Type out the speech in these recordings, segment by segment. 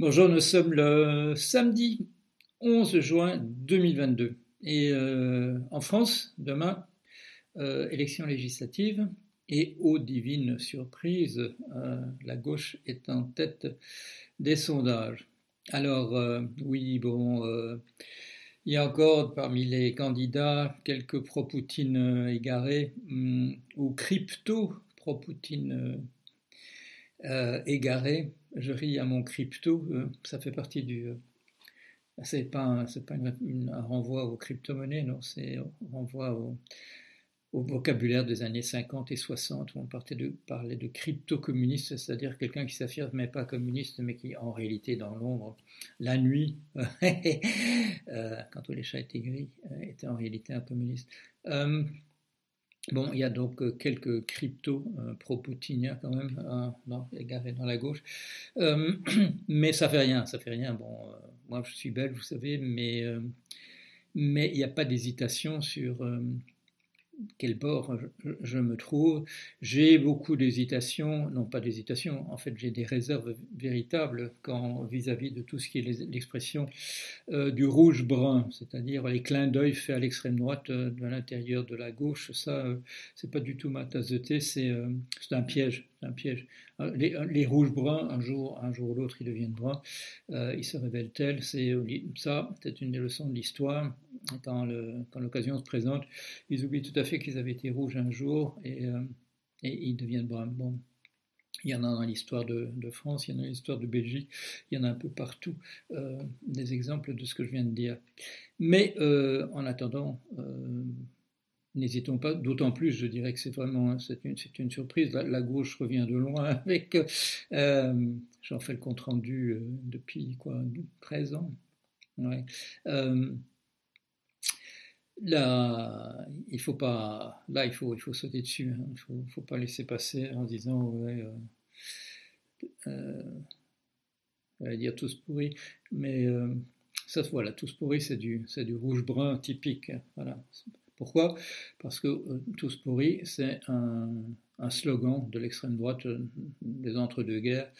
Bonjour, nous sommes le samedi 11 juin 2022 et euh, en France, demain, euh, élection législative et aux divine surprise, euh, la gauche est en tête des sondages. Alors oui, bon, il y a encore parmi les candidats quelques pro-Poutine égarés hum, ou crypto pro-Poutine égarés je ris à mon crypto, euh, ça fait partie du. Euh, c'est pas, c'est pas un renvoi aux crypto-monnaies, non, c'est un renvoi au, vocabulaire des années 50 et 60 où on parlait de crypto-communiste, c'est-à-dire quelqu'un qui s'affirme pas communiste, mais qui en réalité dans l'ombre, la nuit, euh, quand tous les chats étaient gris, était en réalité un communiste. Bon, il y a donc euh, quelques cryptos euh, pro-poutiniens quand même, hein, non, égarés dans la gauche, euh, mais ça fait rien, ça fait rien. Bon, moi je suis belge, vous savez, mais mais il n'y a pas d'hésitation sur quel bord je, me trouve. J'ai beaucoup d'hésitation, non pas d'hésitation, en fait j'ai des réserves véritables quand vis-à-vis de tout ce qui est l'expression euh, du rouge-brun, c'est-à-dire les clins d'œil faits à l'extrême droite euh, de l'intérieur de la gauche. Ça, euh, c'est pas du tout ma tasse de thé, c'est un piège, un piège. Les, rouges bruns, un jour, un jour ou l'autre, ils deviennent bruns, ils se révèlent tels. C'est ça, c'est une des leçons de l'histoire quand l'occasion se présente, ils oublient tout à fait qu'ils avaient été rouges un jour et, euh, ils deviennent bruns. Bon, il y en a dans l'histoire de, France, il y en a dans l'histoire de Belgique, il y en a un peu partout euh, des exemples de ce que je viens de dire. Mais euh, en attendant, n'hésitons pas, d'autant plus, je dirais que c'est vraiment c'est une, une, surprise. La, gauche revient de loin avec, j'en fais le compte rendu depuis quoi, 13 ans. Ouais. Là, il faut pas, là, il faut, il faut sauter dessus. Hein. Il faut, faut pas laisser passer en disant, ouais, euh, euh, dire tous pourris, mais euh, ça, voilà, tous pourris, c'est du, c'est du rouge-brun typique. Voilà. Pourquoi? Parce que euh, tous pourris, c'est un, un slogan de l'extrême droite euh, des entre-deux-guerres.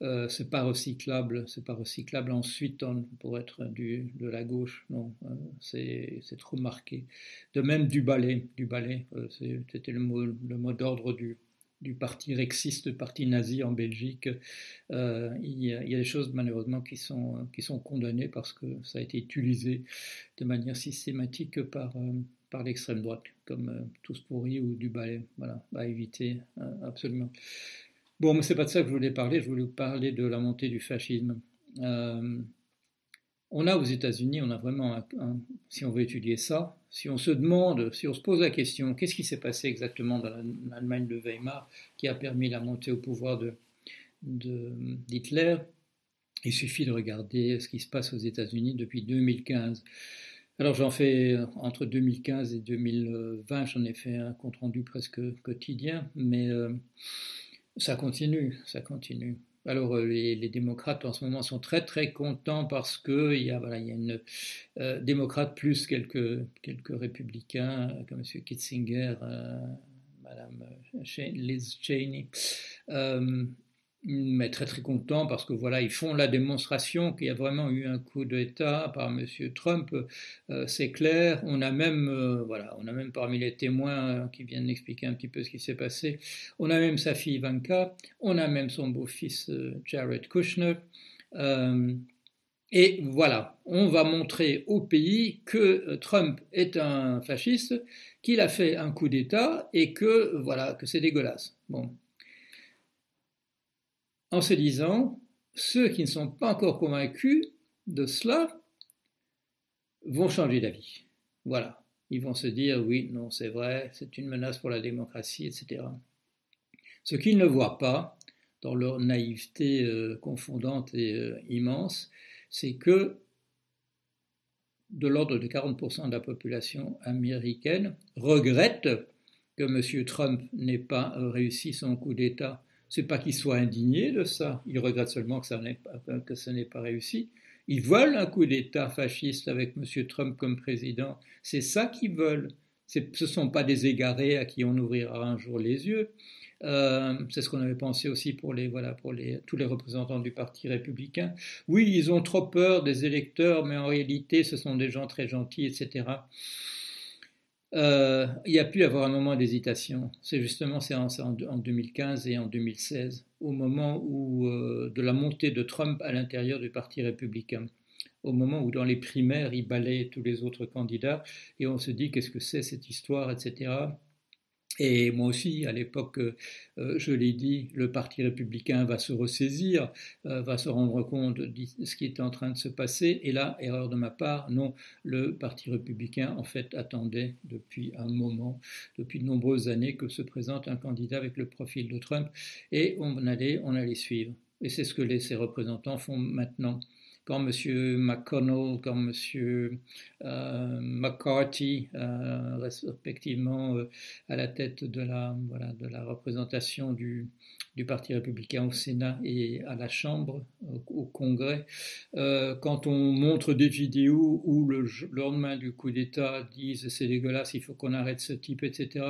Euh, c'est pas recyclable, c'est pas recyclable ensuite pour être de la gauche. Non, euh, c'est, trop marqué. De même du ballet, du ballet, euh, c'était le mot, d'ordre du, parti rexiste, parti nazi en Belgique. il, y a, des choses malheureusement qui sont condamnées parce que ça a été utilisé de manière systématique par, par l'extrême droite, comme euh, tous pourris ou du balai. Voilà, à éviter euh, absolument. Bon, mais c'est pas de ça que je voulais parler. Je voulais vous parler de la montée du fascisme. Euh, on a aux États-Unis, on a vraiment, si on veut étudier ça, si on se demande, si on se pose la question, qu'est-ce qui s'est passé exactement dans l'Allemagne de Weimar qui a permis la montée au pouvoir de, d'Hitler Il suffit de regarder ce qui se passe aux États-Unis depuis 2015. Alors j'en fais entre 2015 et 2020, j'en ai fait un compte rendu presque quotidien, mais euh, ça continue, ça continue. Alors euh, les, démocrates en ce moment sont très très contents parce que il y a voilà il y a une euh, démocrate plus quelques quelques républicains comme M. Kitzinger, Madame Liz Cheney mais très très content parce que voilà, ils font la démonstration qu'il y a vraiment eu un coup d'État par M. Trump, euh, c'est clair. On a même, euh, voilà, on a même parmi les témoins qui viennent expliquer un petit peu ce qui s'est passé, on a même sa fille Ivanka, on a même son beau-fils euh, Jared Kushner. et voilà, on va montrer au pays que Trump est un fasciste, qu'il a fait un coup d'État et que voilà, que c'est dégueulasse. Bon, en se disant, ceux qui ne sont pas encore convaincus de cela vont changer d'avis. Voilà. Ils vont se dire, oui, non, c'est vrai, c'est une menace pour la démocratie, etc. Ce qu'ils ne voient pas, dans leur naïveté euh, confondante et euh, immense, c'est que de l'ordre de 40% de la population américaine regrette que M. Trump n'ait pas réussi son coup d'État c'est pas qu'ils soient indignés de ça, ils regrettent seulement que ça n'ait pas, réussi. Ils veulent un coup d'État fasciste avec M. Trump comme président. C'est ça qu'ils veulent. Ce ne sont pas des égarés à qui on ouvrira un jour les yeux. c'est ce qu'on avait pensé aussi pour, les, voilà, pour les, tous les représentants du Parti républicain. Oui, ils ont trop peur des électeurs, mais en réalité, ce sont des gens très gentils, etc. Euh, il y a pu avoir un moment d'hésitation. C'est justement en, en, 2015 et en 2016, au moment où euh, de la montée de Trump à l'intérieur du Parti républicain, au moment où dans les primaires il balaye tous les autres candidats et on se dit qu'est-ce que c'est cette histoire, etc. Et moi aussi, à l'époque, euh, je l'ai dit, le Parti républicain va se ressaisir, euh, va se rendre compte de ce qui est en train de se passer. Et là, erreur de ma part, non, le Parti républicain, en fait, attendait depuis un moment, depuis de nombreuses années, que se présente un candidat avec le profil de Trump. Et on allait, suivre. Et c'est ce que les, ses représentants font maintenant quand M. McConnell, quand M. Euh, McCarthy, euh, respectivement euh, à la tête de la, voilà, de la représentation du, du Parti républicain au Sénat et à la Chambre, au, Congrès, euh, quand on montre des vidéos où le, lendemain du coup d'État disent c'est dégueulasse, il faut qu'on arrête ce type, etc.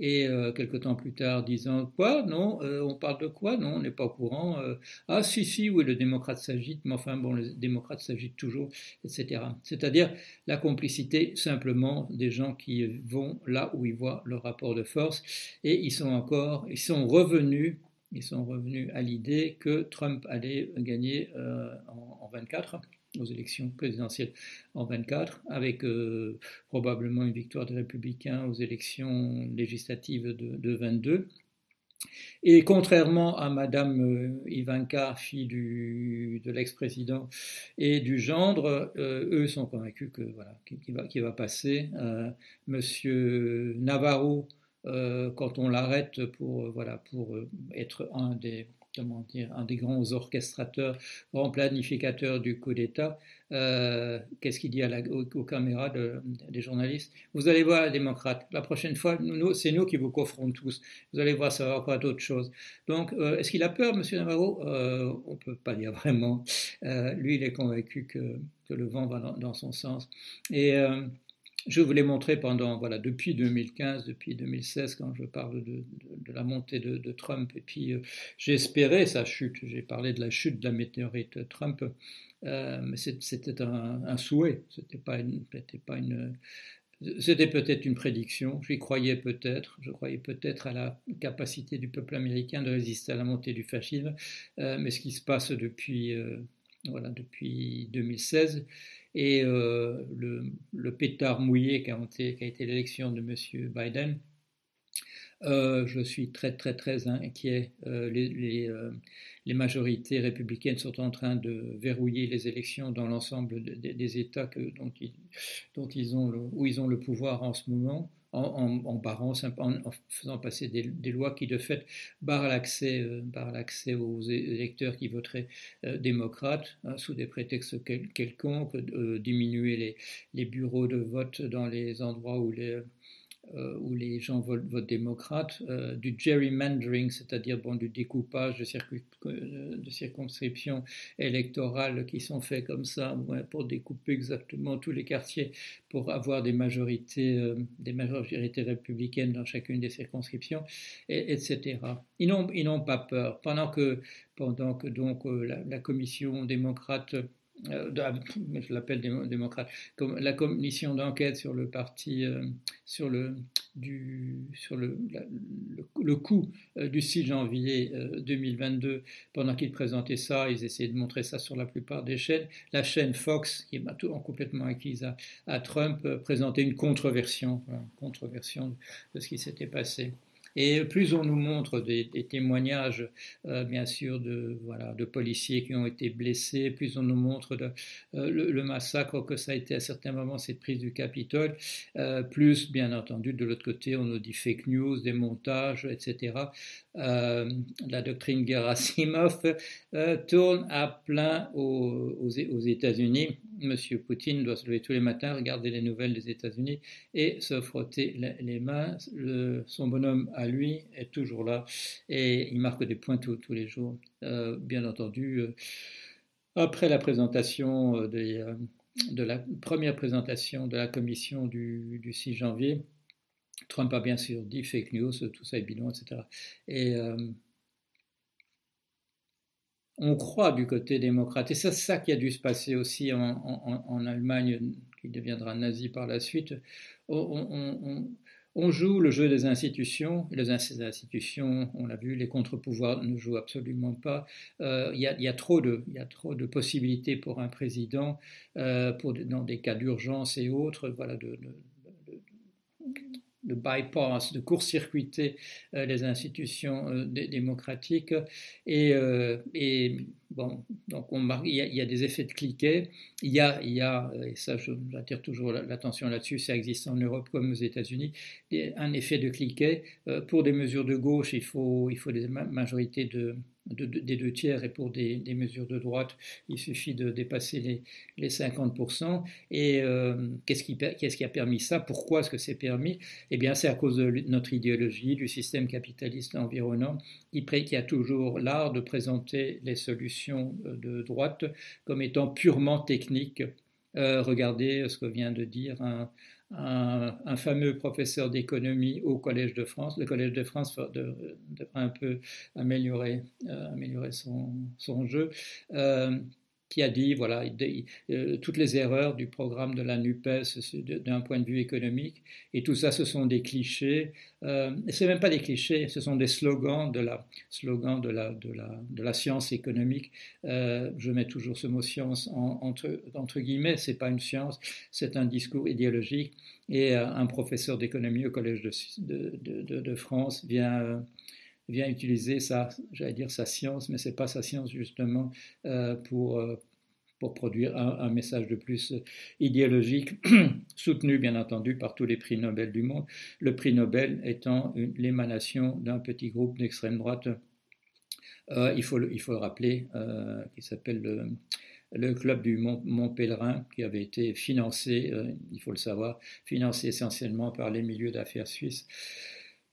Et euh, quelque temps plus tard disant quoi? Non, euh, on parle de quoi? Non, on n'est pas au courant. ah si, si, oui, le démocrate s'agite, mais enfin bon, le démocrate s'agite toujours, etc. C'est-à-dire la complicité simplement des gens qui vont là où ils voient le rapport de force et ils sont encore, ils sont revenus ils sont revenus à l'idée que Trump allait gagner euh, en, 24 aux élections présidentielles en 24, avec euh, probablement une victoire des républicains aux élections législatives de, 22. Et contrairement à Madame euh, Ivanka, fille du, de l'ex-président et du gendre, eux sont convaincus que voilà, qu'il va, passer. Monsieur Navarro euh, quand on l'arrête pour, euh, voilà, pour euh, être un des, comment dire, un des grands orchestrateurs, grands planificateurs du coup d'État, qu'est-ce qu'il dit aux, caméras des journalistes? Vous allez voir, démocrates, la prochaine fois, c'est nous qui vous coffrons tous. Vous allez voir, ça va encore d'autres choses. Donc, est-ce qu'il a peur, M. Navarro? On ne peut pas dire vraiment. lui, il est convaincu que, que le vent va dans, dans son sens. Et je vous l'ai montré pendant, voilà, depuis 2015, depuis 2016, quand je parle de, la montée de, Trump, et puis euh, j'ai espéré sa chute, j'ai parlé de la chute de la météorite Trump, euh, mais c'était un, souhait, c'était pas une, pas une, c'était peut-être une prédiction, j'y croyais peut-être, je croyais peut-être à la capacité du peuple américain de résister à la montée du fascisme, euh, mais ce qui se passe depuis, voilà, depuis 2016, et euh, le, pétard mouillé qui a été, l'élection de M. Biden, euh, je suis très très très inquiet. Euh, les, majorités républicaines sont en train de verrouiller les élections dans l'ensemble des États dont, ils, ont où ils ont le pouvoir en ce moment en, en, en, faisant passer des, lois qui de fait barrent l'accès, euh, l'accès aux électeurs qui voteraient euh, démocrates hein, sous des prétextes quelconques, euh, diminuer les, bureaux de vote dans les endroits où les où les gens votent, démocrate, euh, du gerrymandering, c'est-à-dire bon, du découpage de, euh, circonscriptions électorales qui sont faits comme ça pour découper exactement tous les quartiers pour avoir des majorités, des majorités républicaines dans chacune des circonscriptions, et, etc. Ils n'ont pas peur. Pendant que, donc la commission démocrate euh, je l'appelle démocrate, la commission d'enquête sur le parti, euh, sur le, du, sur le, le, coup euh, du 6 janvier 2022, pendant qu'ils présentaient ça, ils essayaient de montrer ça sur la plupart des chaînes. La chaîne Fox, qui est complètement acquise à, Trump, présentait une contre-version, une contre-version de ce qui s'était passé. Et plus on nous montre des, témoignages, euh, bien sûr, de, voilà, de policiers qui ont été blessés, plus on nous montre euh, le, massacre que ça a été à certains moments, cette prise du Capitole, euh, plus, bien entendu, de l'autre côté, on nous dit fake news, des montages, etc. la doctrine Gerasimov tourne à plein aux, États-Unis M. Poutine doit se lever tous les matins, regarder les nouvelles des États-Unis et se frotter les mains. son bonhomme lui est toujours là et il marque des points tous, les jours. Euh, bien entendu, euh, après la présentation euh, de la première présentation de la commission du, 6 janvier, Trump a bien sûr dit fake news, tout ça est bidon, etc. Et on croit du côté démocrate. Et c'est ça qui a dû se passer aussi en, Allemagne, qui deviendra nazi par la suite. Joue le jeu des institutions. Les institutions, on l'a vu, les contre-pouvoirs ne jouent absolument pas. Euh, il y, a trop de, a trop de possibilités pour un président, euh, dans des cas d'urgence et autres, voilà, de bypass, de court-circuiter euh, les institutions euh, démocratiques. Et, euh, et, bon, donc on, il, y a, il, y a, des effets de cliquet. Il y a, il y a et ça j'attire toujours l'attention là-dessus, ça existe en Europe comme aux États-Unis, un effet de cliquet. pour des mesures de gauche, il faut, il faut des majorités de des deux tiers et pour des, mesures de droite, il suffit de dépasser les, les 50%. Et euh, qu'est-ce qui, qui, a permis ça? Pourquoi est-ce que c'est permis? Eh bien, c'est à cause de notre idéologie, du système capitaliste environnant, qui, qui a toujours l'art de présenter les solutions de droite comme étant purement techniques. Euh, regardez ce que vient de dire un, un, fameux professeur d'économie au Collège de France. Le Collège de France devrait un peu améliorer, euh, son jeu. Euh, qui a dit voilà euh, toutes les erreurs du programme de la Nupes d'un point de vue économique. Et tout ça ce sont des clichés. Euh, c'est même pas des clichés ce sont des slogans de la slogans de la de la de la science économique. Euh, je mets toujours ce mot science entre entre guillemets c'est pas une science c'est un discours idéologique. Et euh, un professeur d'économie au collège de, de, de, de France vient vient utiliser sa, j'allais dire sa science, mais c'est pas sa science justement euh, pour euh, pour produire un, message de plus idéologique, soutenu bien entendu par tous les prix Nobel du monde, le prix Nobel étant l'émanation d'un petit groupe d'extrême droite, euh, il, faut le, il faut le rappeler, qui s'appelle le, le, club du Mont, Mont, Pèlerin, qui avait été financé, il faut le savoir, financé essentiellement par les milieux d'affaires suisses.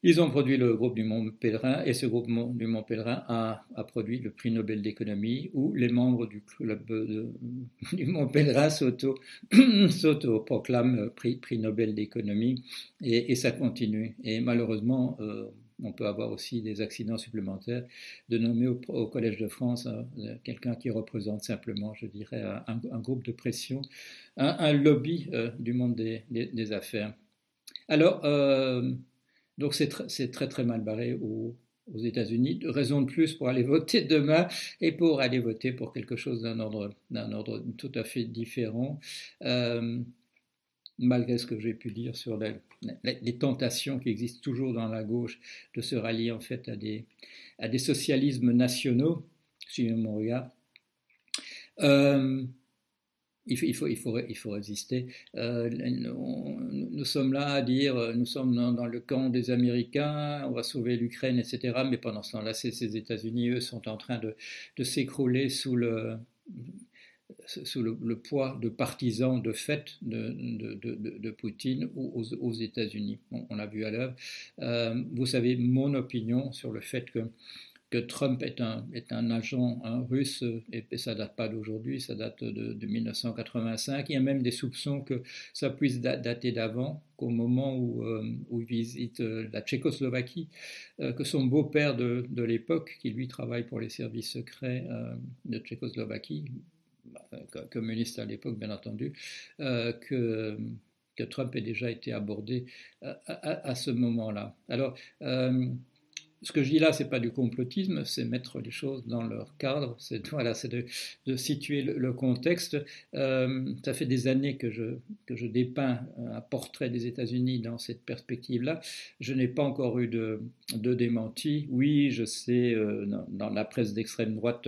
Ils ont produit le groupe du Mont Pèlerin et ce groupe du Mont Pèlerin a, produit le prix Nobel d'économie où les membres du club du Mont Pèlerin s'auto-proclament prix, prix, Nobel d'économie et, ça continue. Et malheureusement, euh, on peut avoir aussi des accidents supplémentaires, de nommer au, Collège de France euh, quelqu'un qui représente simplement, je dirais, un, groupe de pression, un, lobby euh, du monde des, des affaires. Alors, donc c'est très très mal barré aux, États-Unis. Raison de plus pour aller voter demain et pour aller voter pour quelque chose d'un ordre, ordre tout à fait différent. Euh, malgré ce que j'ai pu dire sur les, tentations qui existent toujours dans la gauche de se rallier en fait à des, à des socialismes nationaux, suivez mon regard. Euh, il faut, il, faut, il, faut, résister. Euh, nous, sommes là à dire, euh, nous sommes dans, le camp des Américains, on va sauver l'Ukraine, etc. Mais pendant ce temps-là, ces, États-Unis, eux, sont en train de, s'écrouler sous le sous le, poids de partisans de fait de, de, de, Poutine aux, aux États-Unis. On, l'a vu à l'œuvre. Euh, vous savez mon opinion sur le fait que que Trump est un, est un agent russe, et, ça date pas d'aujourd'hui, ça date de, 1985. Il y a même des soupçons que ça puisse dater d'avant, qu'au moment où, euh, où, il visite euh, la Tchécoslovaquie, euh, que son beau-père de, de l'époque, qui lui travaille pour les services secrets de Tchécoslovaquie, communiste à l'époque bien entendu, que que Trump ait déjà été abordé à ce moment-là. Alors, ce que je dis là, c'est pas du complotisme, c'est mettre les choses dans leur cadre, c'est voilà, c'est de, situer le, contexte. Euh, ça fait des années que je, que je dépeins un portrait des États-Unis dans cette perspective-là. Je n'ai pas encore eu de, de démenti. Oui, je sais, euh, dans, la presse d'extrême droite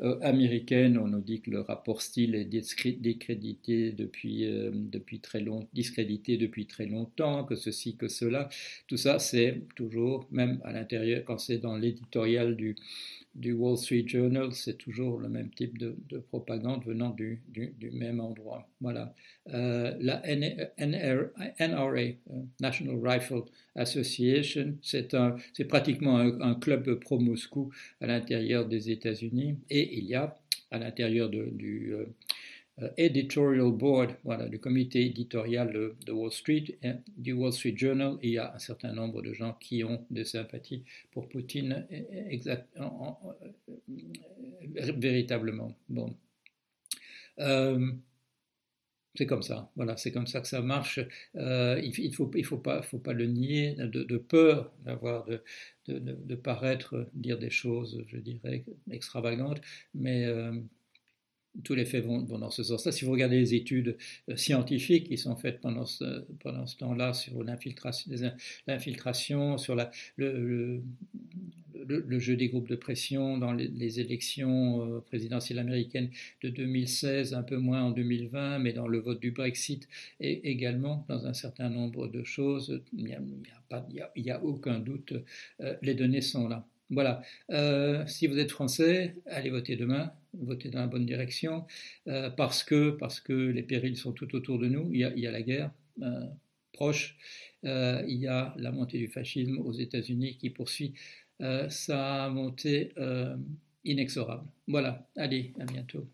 euh, américaine, on nous dit que le rapport Steele est décrédité depuis, depuis très long, discrédité depuis très longtemps, que ceci, que cela. Tout ça, c'est toujours, même à l'intérieur quand c'est dans l'éditorial du, Wall Street Journal, c'est toujours le même type de, propagande venant du, même endroit. Voilà. Euh, la NRA, euh, National Rifle Association, c'est pratiquement un, club pro-Moscou à l'intérieur des États-Unis et il y a à l'intérieur du, euh, editorial board, voilà, du comité éditorial de, Wall Street, du Wall Street Journal. il y a un certain nombre de gens qui ont des sympathies pour Poutine, exact, véritablement. Bon. C'est comme ça, voilà, c'est comme ça que ça marche. Euh, il ne faut, il faut, pas, faut pas le nier, de, peur d'avoir, de, de, de, paraître dire des choses, je dirais, extravagantes, mais euh, tous les faits vont, dans ce sens-là. Si vous regardez les études euh, scientifiques qui sont faites pendant ce, pendant ce temps-là sur l'infiltration, sur la, le, le, jeu des groupes de pression dans les, élections euh, présidentielles américaines de 2016, un peu moins en 2020, mais dans le vote du Brexit et également dans un certain nombre de choses, il n'y a, aucun doute, euh, les données sont là. Voilà. Euh, si vous êtes français, allez voter demain, votez dans la bonne direction, parce, que, parce que les périls sont tout autour de nous. Il y a, la guerre proche, il y a la montée du fascisme aux États-Unis qui poursuit euh, sa montée euh, inexorable. Voilà, allez, à bientôt.